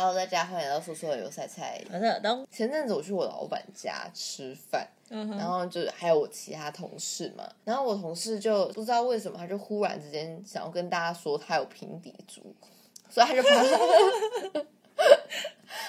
Hello，大家欢迎来到说说的油菜菜。前阵子我去我老板家吃饭，嗯然后就还有我其他同事嘛，然后我同事就不知道为什么，他就忽然之间想要跟大家说他有平底足，所以他就把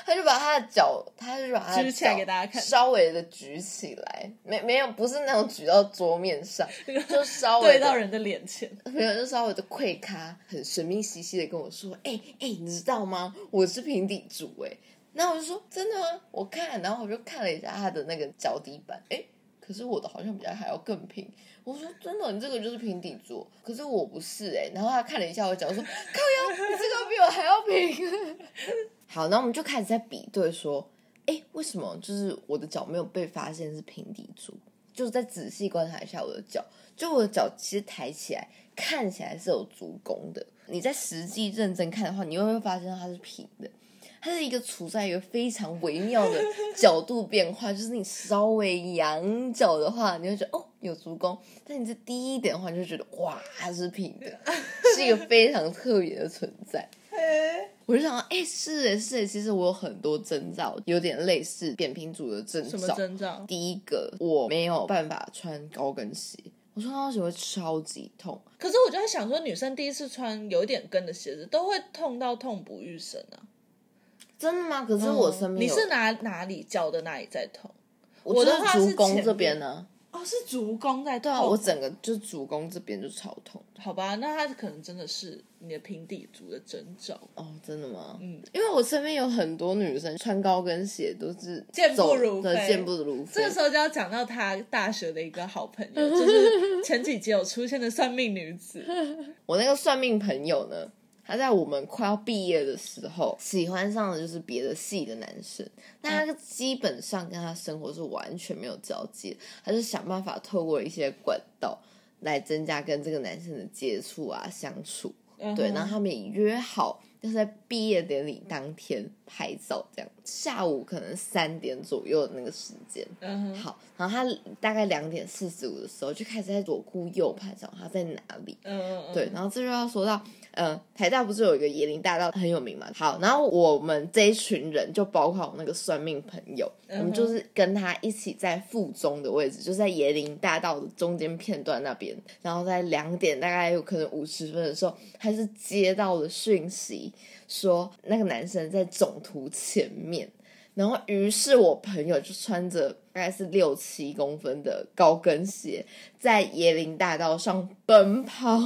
他他就把他的脚，他就把他的举起来脚给大家看稍微的举起来，没没有不是那种举到桌面上，就稍微地对到人的脸前，没有，就稍微的跪咖，很神秘兮兮的跟我说：“哎、哎、你知道吗？我是平底足哎。”那我就说：“真的吗？”我看，然后我就看了一下他的那个脚底板，哎、可是我的好像比他还要更平。我说：“真的，你这个就是平底足，可是我不是哎。”然后他看了一下我脚，说：“靠腰，你这个比我还要平。” 好，那我们就开始在比对说：“哎、为什么就是我的脚没有被发现是平底足？”就是再仔细观察一下我的脚，就我的脚其实抬起来看起来是有足弓的，你在实际认真看的话，你又会发现它是平的。它是一个处在一个非常微妙的角度变化，就是你稍微仰角的话，你会觉得哦有足弓；但你这低一点的话，你就觉得哇它是平的，是一个非常特别的存在。我就想到，哎、是哎是哎，其实我有很多征兆，有点类似扁平足的征什么兆。征兆？第一个，我没有办法穿高跟鞋，我穿高跟鞋会超级痛。可是我就在想说，女生第一次穿有一点跟的鞋子，都会痛到痛不欲生啊。真的吗？可是我身边有你是哪哪里脚的哪里在痛？我我的足弓这边呢。哦，是足弓在痛。对啊，我整个就是足弓这边就超痛。好吧，那他可能真的是你的平底足的征兆。哦，真的吗？嗯，因为我身边有很多女生穿高跟鞋都是健步走如飞对健步如飞。这个时候就要讲到他大学的一个好朋友，就是前几集有出现的算命女子。我那个算命朋友呢，他在我们快要毕业的时候，喜欢上的就是别的系的男生。那他基本上跟他生活是完全没有交集的，他就想办法透过一些管道来增加跟这个男生的接触啊、相处。对，然后他们也约好，就是在毕业典礼当天拍照，这样下午可能三点左右的那个时间。嗯哼，好，然后他大概两点四十五的时候就开始在左顾右盼，想他在哪里。嗯对，然后这就要说到，呃，台大不是有一个椰林大道很有名嘛？好，然后我们这一群人，就包括我那个算命朋友，我们就是跟他一起在附中的位置，就是在椰林大道的中间片段那边。然后在两点大概有可能五十分的时候，他是接到了讯息，说那个男生在总图前面。然后，于是我朋友就穿着大概是六七公分的高跟鞋，在椰林大道上奔跑。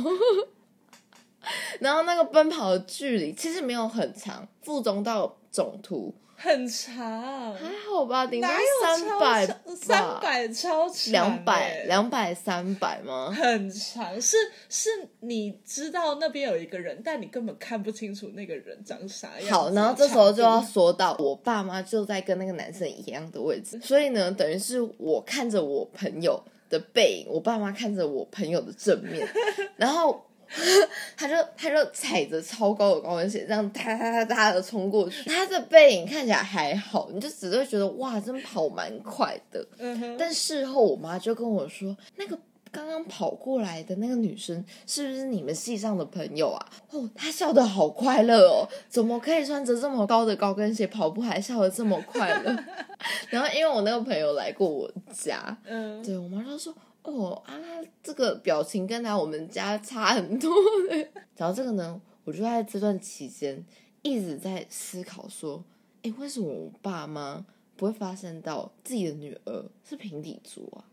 然后那个奔跑的距离其实没有很长，附中到总图很长，还好吧，顶多三百三百超长欸，两百两百三百吗？很长，是是，你知道那边有一个人，但你根本看不清楚那个人长啥样。好，然后这时候就要说到我爸妈就在跟那个男生一样的位置，所以呢，等于是我看着我朋友的背影，我爸妈看着我朋友的正面，然后 他就他就踩着超高的高跟鞋，这样哒哒哒哒的冲过去。他的背影看起来还好，你就只会觉得哇，真跑蛮快的。嗯哼，但事后我妈就跟我说，那个刚刚跑过来的那个女生是不是你们系上的朋友啊？哦，她笑得好快乐哦，怎么可以穿着这么高的高跟鞋跑步还笑得这么快乐？然后因为我那个朋友来过我家，嗯，对我妈就说。哦啊，这个表情跟来我们家差很多 嘞。然后这个呢，我就在这段期间一直在思考说，哎，为什么我爸妈不会发现到自己的女儿是平底足啊？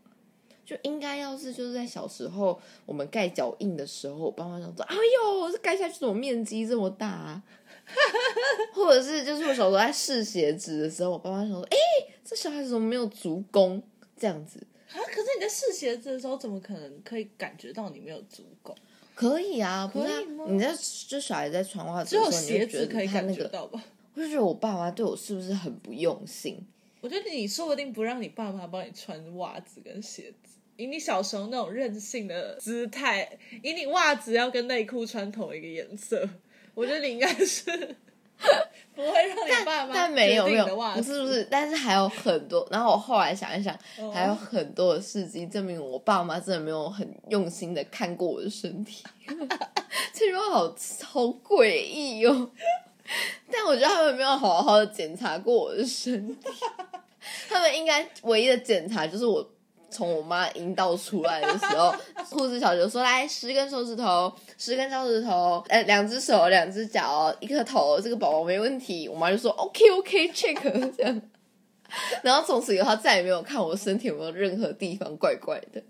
就应该要是就是在小时候我们盖脚印的时候，我爸妈想说，哎呦，这盖下去怎么面积这么大啊？或者是就是我小时候在试鞋子的时候，我爸妈想说，哎，这小孩子怎么没有足弓？这样子，可是你在试鞋子的时候，怎么可能可以感觉到你没有足够？可以啊，不是啊可以吗你在就小孩在穿袜子只有鞋子可以感觉到吧？我就觉得我爸妈对我是不是很不用心？我觉得你说不定不让你爸妈帮你穿袜子跟鞋子，以你小时候那种任性的姿态，以你袜子要跟内裤穿同一个颜色，我觉得你应该是不会让你爸妈但没有没有不是不是，但是还有很多。然后我后来想一想，哦还有很多的事迹证明我爸妈真的没有很用心的看过我的身体，这句话好好诡异哦。但我觉得他们没有好好的检查过我的身体，他们应该唯一的检查就是我从我妈阴道出来的时候，护士小姐说来十根手指头，十根脚趾头，呃，两只手，两只脚，一颗头，这个宝宝没问题。我妈就说 OK OK check 这样。然后从此以后，他再也没有看我身体有没有任何地方怪怪的。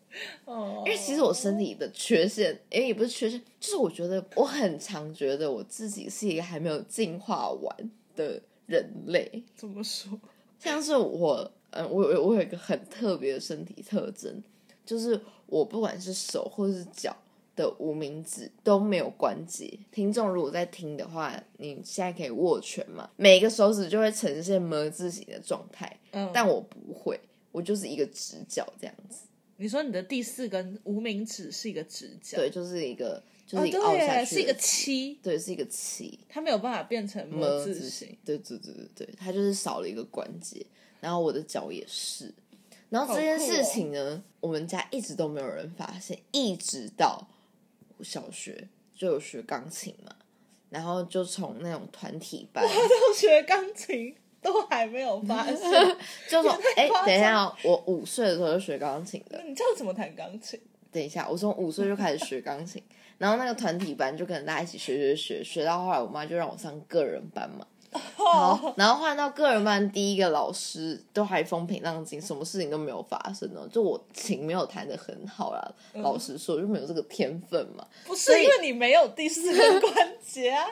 哦，因为其实我身体的缺陷，哎，也不是缺陷，就是我觉得我很常觉得我自己是一个还没有进化完的人类。怎么说？像是我，嗯，我我我有一个很特别的身体特征，就是我不管是手或是脚。的无名指都没有关节。听众如果在听的话，你现在可以握拳嘛？每个手指就会呈现么字形的状态。嗯，但我不会，我就是一个直角这样子。你说你的第四根无名指是一个直角？对，就是一个，就是一个凹下去，是一个七，对，是一个七。它没有办法变成么字形。对对对对对，它就是少了一个关节。然后我的脚也是。然后这件事情呢，我们家一直都没有人发现，一直到。小学就有学钢琴嘛，然后就从那种团体班，我都学钢琴，都还没有发现。就说哎，等一下，我五岁的时候就学钢琴的。你知道怎么弹钢琴？等一下，我从五岁就开始学钢琴，然后那个团体班就跟大家一起学学学，学到后来我妈就让我上个人班嘛。好，然后换到个人班，第一个老师都还风平浪静，什么事情都没有发生呢。就我琴没有弹的很好啦，老实说就没有这个天分嘛。不是因为你没有第四个关节啊。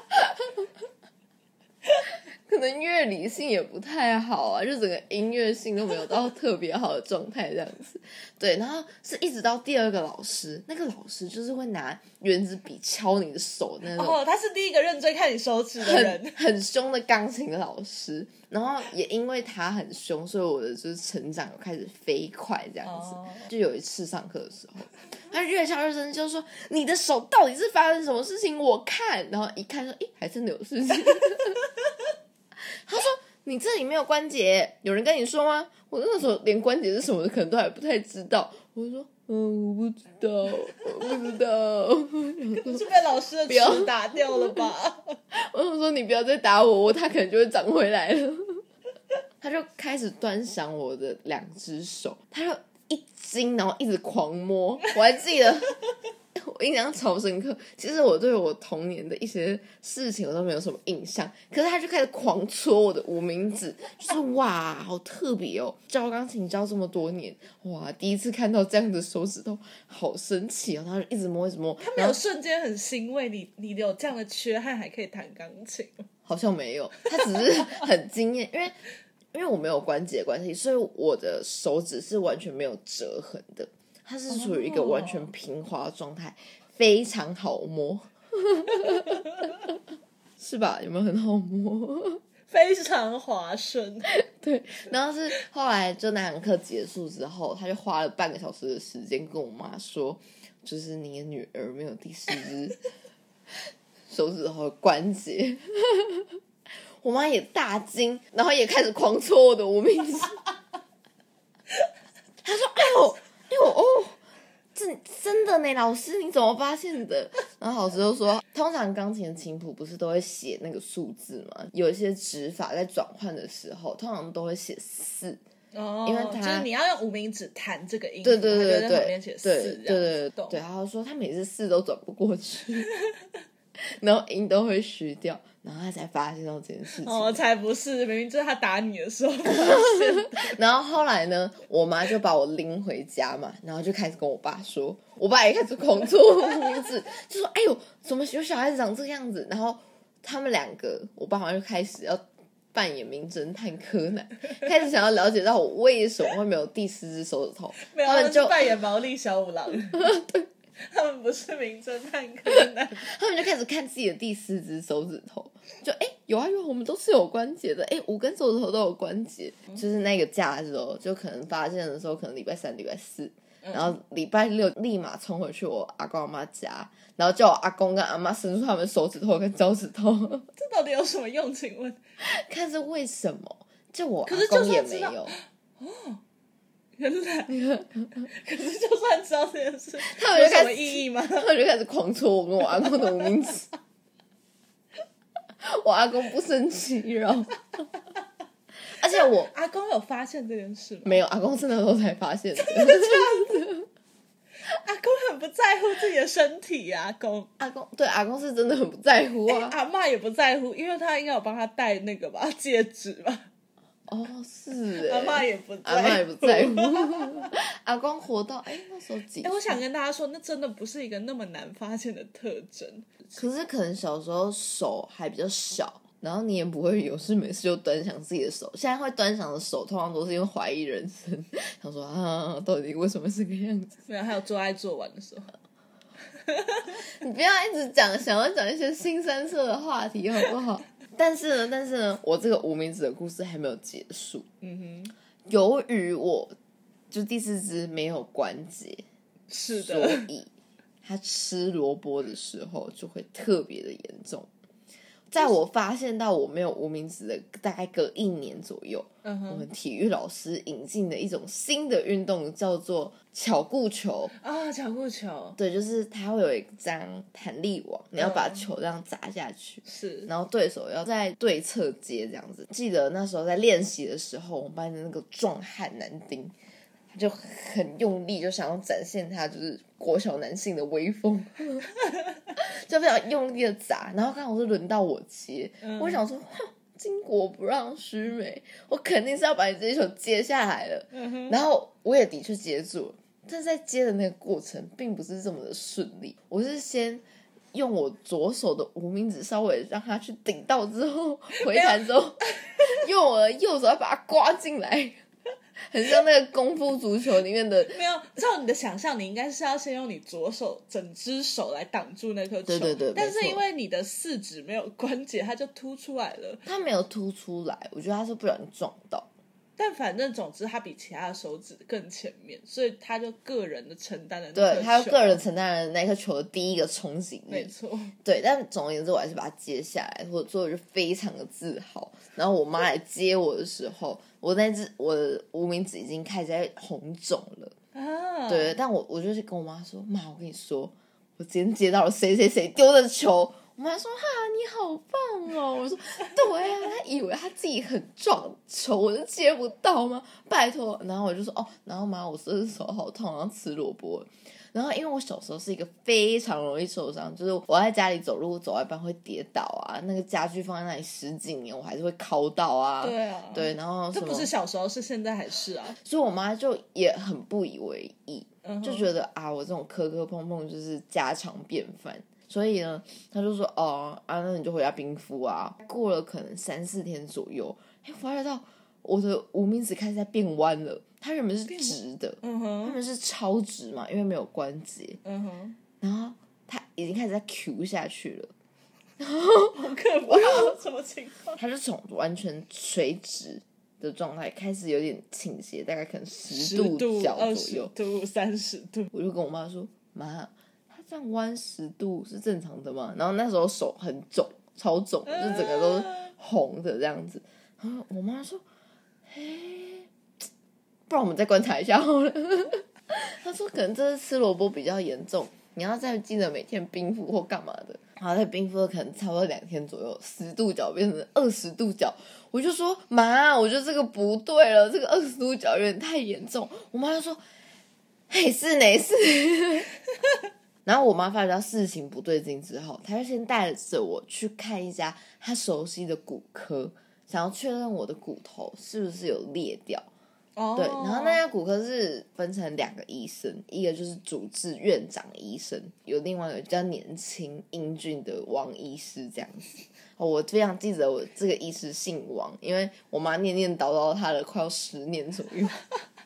可能乐理性也不太好啊，就整个音乐性都没有到特别好的状态这样子。对，然后是一直到第二个老师，那个老师就是会拿圆珠笔敲你的手那种。哦，他是第一个认真看你手指的人，很凶的钢琴老师。然后也因为他很凶，所以我的就是成长开始飞快这样子。就有一次上课的时候，他越敲越深，就说：“你的手到底是发生什么事情？我看。”然后一看说：“诶，还真的有事情。”他说：“你这里没有关节，有人跟你说吗？”我那时候连关节是什么可能都还不太知道。我说：“嗯，我不知道，我不知道。”可是被老师的尺打掉了吧？我想说：“你不要再打我，我他可能就会长回来了。”他就开始端详我的两只手，他就一惊，然后一直狂摸。我还记得。我印象超深刻。其实我对我童年的一些事情我都没有什么印象，可是他就开始狂戳我的无名指，就是 哇，好特别哦！教钢琴教这么多年，哇，第一次看到这样的手指头，好神奇哦！他就一直摸，一直摸。他没有瞬间很欣慰，你你有这样的缺憾还可以弹钢琴？好像没有，他只是很惊艳，因为因为我没有关节关系，所以我的手指是完全没有折痕的。它是属于一个完全平滑状态，非常好摸，是吧？有没有很好摸？非常滑顺。对，然后是后来就那堂课结束之后，他就花了半个小时的时间跟我妈说，就是你的女儿没有第四只手指头关节。我妈也大惊，然后也开始狂戳我的无名指。他说：“哎呦！”哎呦哦，这真的呢，老师你怎么发现的？然后老师就说，通常钢琴的琴谱不是都会写那个数字吗？有一些指法在转换的时候，通常都会写四哦，因为就是你要用无名指弹这个音，对对对对对，写四，对对对然后说他每次四都转不过去，然后音都会虚掉。然后他才发现到这件事情，哦，才不是，明明就是他打你的时候发现。然后后来呢，我妈就把我拎回家嘛，然后就开始跟我爸说，我爸也开始狂做胡子，就说：“哎呦，怎么有小孩子长这个样子？”然后他们两个，我爸好像就开始要扮演名侦探柯南，开始想要了解到我为什么会没有第四只手指头，他们就扮演毛利小五郎。他们不是名侦探柯南，他们就开始看自己的第四只手指头，就哎有啊有，我们都是有关节的，哎五根手指头都有关节，就是那个假日哦，就可能发现的时候，可能礼拜三、礼拜四，然后礼拜六立马冲回去我阿公阿妈家，然后叫我阿公跟阿妈伸出他们手指头跟脚趾头，这到底有什么用？请问，看是为什么？就我阿公也没有。哦。原来，可是就算知道这件事，他们有什么意义吗？他们就开始狂戳我跟我阿公的无名指。我阿公不生气，然后。而且我阿公有发现这件事吗？没有，阿公是那时候才发现的。阿公很不在乎自己的身体啊，阿公。阿公对阿公是真的很不在乎啊。阿嬷也不在乎，因为他应该有帮他戴那个吧戒指吧。哦，是阿嬷也不，阿嬷也不在乎。阿公活到哎那时候几？哎，我想跟大家说，那真的不是一个那么难发现的特征。可是可能小时候手还比较小，然后你也不会有事没事就端详自己的手。现在会端详的手，通常都是因为怀疑人生，想说啊，到底为什么是个样子？没有，还有做爱做完的时候。你不要一直讲，想要讲一些新三色的话题，好不好？但是呢，但是呢，我这个无名指的故事还没有结束。嗯哼，由于我就第四只没有关节，是所，以它吃萝卜的时候就会特别的严重。在我发现到我没有无名指的大概隔一年左右，嗯，我们体育老师引进的一种新的运动叫做巧固球。啊，巧固球对，就是它会有一张弹力网，你要把嗯球这样砸下去。是，然后对手要在对侧接这样子。记得那时候在练习的时候，我们班的那个壮汉男丁，他就很用力，就想要展现他就是国小男性的威风，就非常用力的砸。然后刚好是轮到我接，嗯我想说，哼巾帼不让须眉，我肯定是要把你这一球接下来了。嗯，然后我也的确接住了，但是在接的那个过程并不是这么的顺利。我是先用我左手的无名指稍微让它去顶到之后回弹之后，用我的右手要把它刮进来，很像那个功夫足球里面的。没有照你的想象，你应该是要先用你左手整只手来挡住那颗球，对对对但是因为你的四指没有关节，它就凸出来了。它没有凸出来，我觉得它是不小心撞到。但反正总之，他比其他的手指更前面，所以他就个人的承担了那对，他个人承担了那颗球的第一个冲击力。没错，对，但总而言之，我还是把它接下来，我所以我就非常的自豪。然后我妈来接我的时候，我那只我的无名指已经开始在红肿了。啊，对，但我我就是跟我妈说，妈，我跟你说，我今天接到了谁谁谁丢的球。我妈说：“哈，你好棒哦！”我说：“对啊，她以为她自己很壮，球我就接不到吗？拜托。”然后我就说：“哦，然后妈，我手好痛，然后吃萝卜。”然后因为我小时候是一个非常容易受伤，就是我在家里走路走到一半会跌倒啊，那个家具放在那里十几年，我还是会敲到啊。对啊，对，然后这不是小时候，是现在还是啊？所以我妈就也很不以为意，就觉得啊，我这种磕磕碰碰就是家常便饭。所以呢，他就说哦啊，那你就回家冰敷啊。过了可能三四天左右，哎，发现到我的无名指开始在变弯了。它原本是直的，它嗯哼，原本是超直嘛，因为没有关节。嗯哼，然后它已经开始在 Q 下去了，好可怕，什么情况？它是从完全垂直的状态开始有点倾斜，大概可能十度、角左右。度、三十度，我就跟我妈说：“妈，它这样弯十度是正常的吗？”然后那时候手很肿，超肿，就整个都是红的这样子。然后我妈说：“哎，不然我们再观察一下好了。”她说：“可能这次吃萝卜比较严重，你要再记得每天冰敷或干嘛的。”然后在冰敷了可能差不多两天左右，十度角变成二十度角。我就说：“妈，我觉得这个不对了，这个二十度角有点太严重。”我妈就说：“嘿，是哪是？然后我妈发觉到事情不对劲之后，她就先带着我去看一家她熟悉的骨科，想要确认我的骨头是不是有裂掉。对，然后那家骨科是分成两个医生，一个就是主治院长医生，有另外一个比较年轻英俊的王医师这样子。哦，我非常记得我这个医师姓王，因为我妈念念叨叨他了快要十年左右。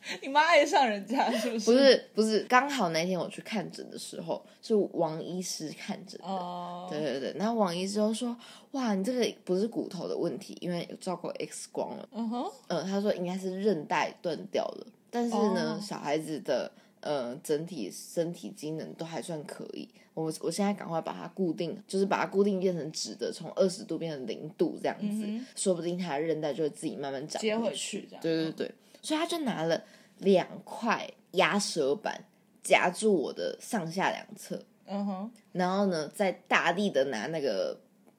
你妈爱上人家是不是？不是不是，刚好那天我去看诊的时候是王医师看诊的。哦，对对对，然后王医师就说：“哇，你这个不是骨头的问题，因为有照过 X 光了。嗯哼，嗯，他说应该是韧带断掉了，但是呢，哦小孩子的呃整体身体机能都还算可以。我我现在赶快把它固定，就是把它固定变成直的，从二十度变成零度这样子，嗯说不定他的韧带就会自己慢慢长接回去。去这样。对对对，所以他就拿了两块压舌板夹住我的上下两侧，嗯哼，然后呢，再大力的拿那个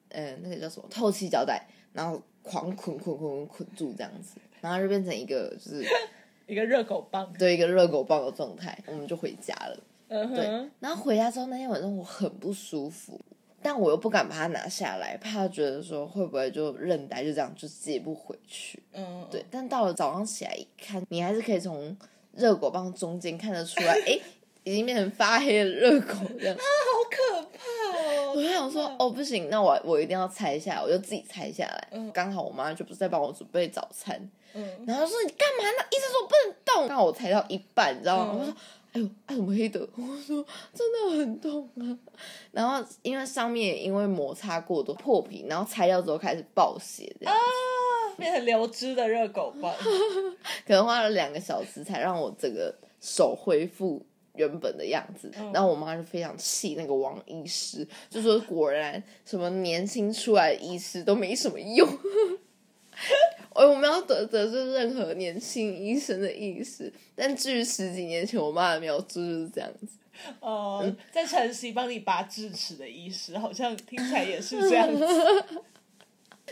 呃那个叫什么透气胶带，然后狂捆捆捆捆捆住这样子，然后就变成一个就是 一个热狗棒。对一个热狗棒的状态，我们就回家了。对嗯哼，，然后回家之后那天晚上我很不舒服，但我又不敢把它拿下来，怕觉得说会不会就韧带就这样就接不回去。嗯，对，但到了早上起来一看，你还是可以从热狗棒中间看得出来，哎，已经变成发黑的热狗这样。啊好可怕哦！我就想说，哦，不行，那我我一定要拆下来，我就自己拆下来。嗯刚好我妈就不是在帮我准备早餐，嗯，然后说你干嘛呢？医生说不能动。刚好我拆到一半，你知道吗？嗯我说，哎呦，啊怎么黑的？我说真的很痛啊。然后因为上面因为摩擦过多破皮，然后拆掉之后开始爆血，这样、变成流汁的热狗棒。可能花了两个小时才让我整个手恢复。原本的样子，嗯然后我妈就非常气那个王医师，就说果然什么年轻出来的医师都没什么用。我我们要得得罪任何年轻医生的意思，但至于十几年前我妈的描述就是这样子。哦，在晨曦帮你拔智齿的医师，好像听起来也是这样子。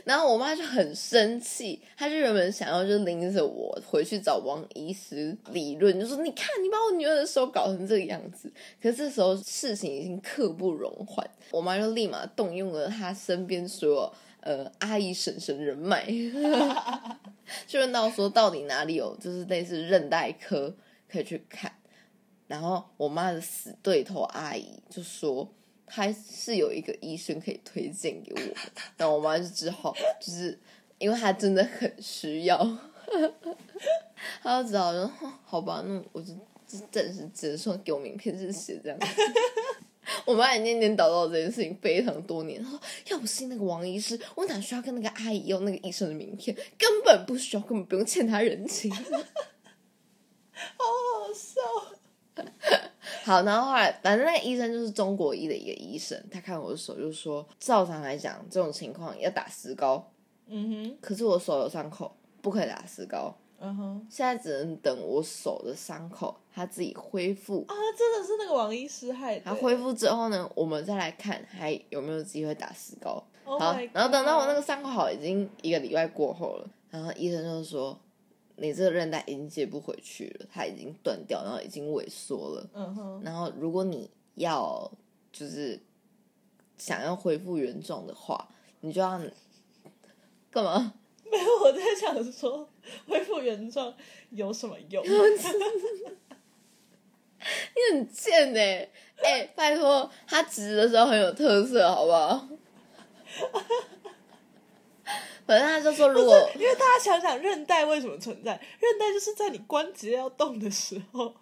然后我妈就很生气，她就原本想要就拎着我回去找王医师理论，就说你看你把我女儿的手搞成这个样子。可是这时候事情已经刻不容缓，我妈就立马动用了她身边所有呃阿姨婶婶人脉，就问到说到底哪里有就是类似韧带科可以去看。然后我妈的死对头阿姨就说，她是有一个医生可以推荐给我的，然后我妈就只好就是因为她真的很需要，她就只好说哦好吧，那我就就暂时只能说给我名片，谢谢这样子。我妈也念念叨叨这件事情非常多年，她说要不是那个王医师，我哪需要跟那个阿姨要那个医生的名片？根本不需要，根本不用欠他人情。好好笑。好，然后后来，反正那个医生就是中国医的一个医生，他看我的手就说，照常来讲，这种情况要打石膏，嗯哼可是我手有伤口，不可以打石膏。哼，嗯哼，现在只能等我手的伤口它自己恢复，啊，真的是那个王医师害的。它恢复之后呢，我们再来看还有没有机会打石膏。Oh 好然后等到我那个伤口好，已经一个礼拜过后了，然后医生就说，你这个韧带已经接不回去了，它已经断掉，然后已经萎缩了。嗯哼，然后如果你要就是想要恢复原状的话，你就要干嘛？没有，我在想说恢复原状有什么用？你很贱哎、哎、拜托，他直的时候很有特色，好不好？反正他就说，如果因为大家想想，韧带为什么存在？韧带就是在你关节要动的时候，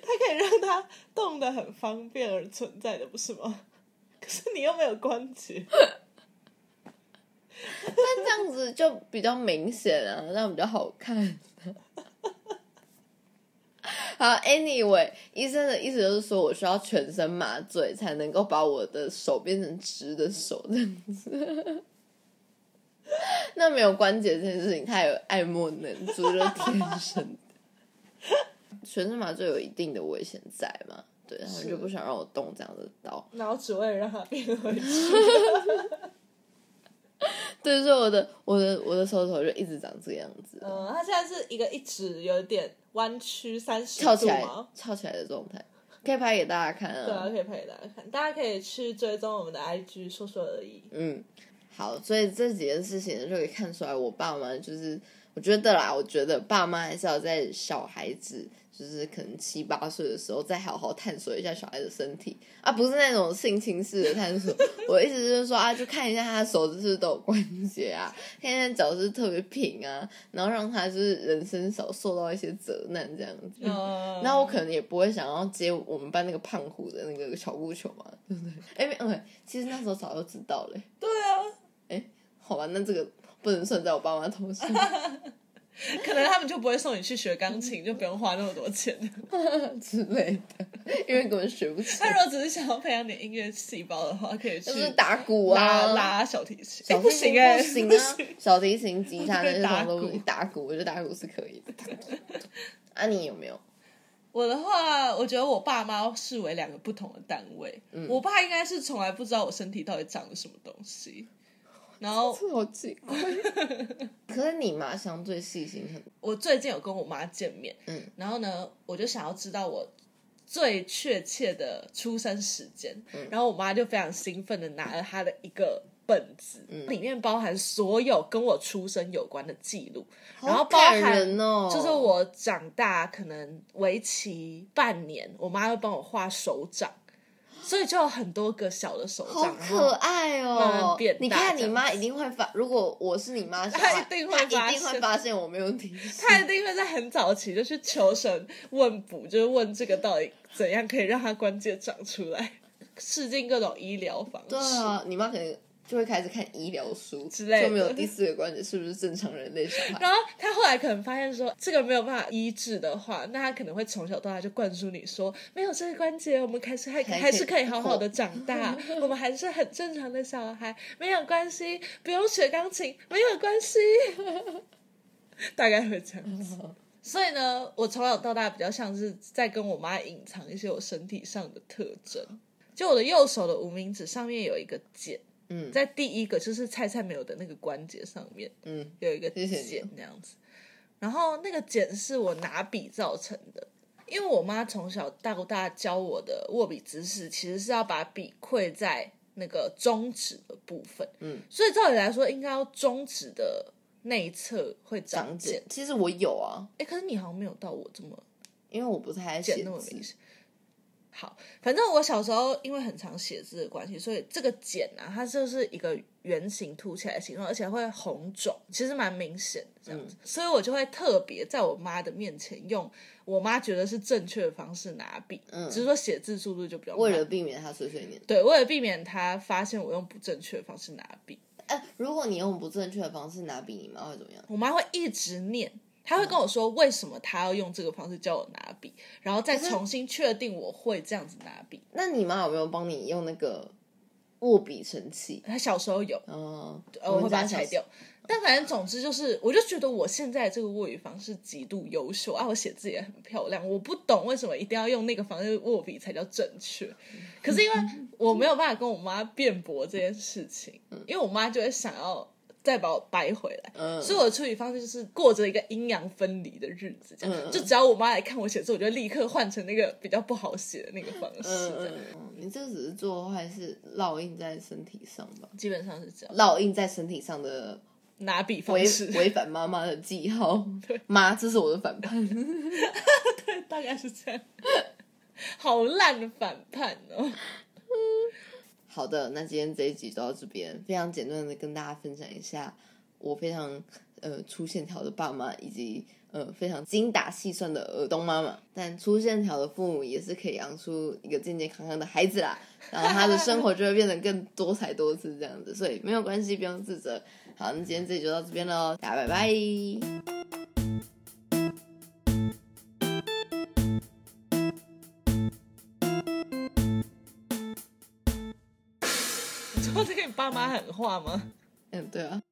它可以让它动的很方便而存在的，不是吗？可是你又没有关节，但这样子就比较明显啊，这样比较好看。好，anyway，医生的意思就是说我需要全身麻醉才能够把我的手变成直的手这样子。那没有关节这件事情，他有爱莫能助，就是天生的。全身麻醉有一定的危险在嘛？对，他们就不想让我动这样的刀。然后只为了让它变回去。对，所以我的我的我的手头就一直长这个样子。嗯，它现在是一个一直有点弯曲三十翘起来翘起来的状态，可以拍给大家看啊对啊，啊。可以拍给大家看，大家可以去追踪我们的 IG 说说而已。嗯，好，所以这几件事情，就可以看出来，我爸妈就是，我觉得啦，我觉得爸妈还是要在小孩子就是可能七八岁的时候，再好好探索一下小孩的身体啊，不是那种性侵式的探索。我的意思就是说啊，就看一下他的手是不是都有关节啊，看一下脚是特别平啊，然后让他就是人生少受到一些责难这样子。嗯，那我可能也不会想要接我们班那个胖虎的那个小布球嘛，对不对？哎、嗯，其实那时候早就知道了、对啊，哎好吧，那这个不能算在我爸妈头上 可能他们就不会送你去学钢琴，就不用花那么多钱。之类的，因为根本学不起他。如果只是想要培养点音乐细胞的话，可以去就是打鼓啊，拉小提琴。哎，小提琴不行哎，不行啊，小提琴、吉他那些打鼓种都。打鼓，我觉得打鼓是可以的。啊，你有没有？我的话，我觉得我爸妈视为两个不同的单位。嗯我爸应该是从来不知道我身体到底长了什么东西，然后这好奇怪。可是你妈相对细心很，我最近有跟我妈见面，嗯，然后呢，我就想要知道我最确切的出生时间，嗯然后我妈就非常兴奋的拿了她的一个本子，嗯里面包含所有跟我出生有关的记录，然后包含哦。就是我长大可能为期半年，我妈会帮我画手掌，所以就有很多个小的手好掌，好可爱哦变！大你看，你妈一定会发。如果我是你妈小孩，她一定会她发一定会现发现我没有提示。她一定会在很早期就去求神问卜，就是问这个到底怎样可以让她关节长出来，试尽各种医疗方式。对啊，你妈可能就会开始看医疗书之类的就没有第四个关节是不是正常人类小孩？然后他后来可能发现说，这个没有办法医治的话，那他可能会从小到大就灌输你说，没有这个关节，我们还是还还还是可以好好的长大，我们还是很正常的小孩，没有关系，不用学钢琴，没有关系，大概会这样子。所以呢，我从小到大比较像是在跟我妈隐藏一些我身体上的特征。就我的右手的无名指上面有一个茧，嗯在第一个就是菜菜没有的那个关节上面，嗯，有一个茧那样子。然后那个茧是我拿笔造成的，因为我妈从小到大教我的握笔姿势，其实是要把笔跪在那个中指的部分，嗯，所以照理来说，应该要中指的内侧会长长茧茧。。其实我有啊，哎，可是你好像没有到我这么因为我不太爱茧写字那么明。显。好，反正我小时候因为很常写字的关系，所以这个茧啊，它就是一个圆形凸起来的形状，而且会红肿，其实蛮明显的这样子。所以我就会特别在我妈的面前用我妈觉得是正确的方式拿笔，嗯只是说写字速度就比较慢。为了避免她碎碎念，对，为了避免她发现我用不正确的方式拿笔，哎、如果你用不正确的方式拿笔，你妈会怎么样？我妈会一直念。她会跟我说为什么他要用这个方式教我拿笔，然后再重新确定我会这样子拿笔。那你妈有没有帮你用那个握笔神器？他小时候有，嗯，呃，我会把它拆掉。但反正总之就是，我就觉得我现在这个握笔方式极度优秀啊，我写字也很漂亮。我不懂为什么一定要用那个方式握笔才叫正确。可是因为我没有办法跟我妈辩驳这件事情，因为我妈就会想要再把我掰回来。嗯，所以我的处理方式就是过着一个阴阳分离的日子，这样、嗯就只要我妈来看我写字，我就立刻换成那个比较不好写的那个方式，嗯你这个只是做坏是，烙印在身体上吧？基本上是这样。烙印在身体上的拿笔方违式，违反妈妈的记号。妈，这是我的反叛。对大概是这样。好烂的反叛哦！好的，那今天这一集就到这边，非常简单的跟大家分享一下我非常呃粗线条的爸妈，以及呃非常精打细算的耳东妈妈。但粗线条的父母也是可以养出一个健健康康的孩子啦，然后他的生活就会变得更多彩多姿这样子，所以没有关系，不用自责。好，那今天这集就到这边喽，大家拜拜。爸妈狠话吗？嗯，对啊。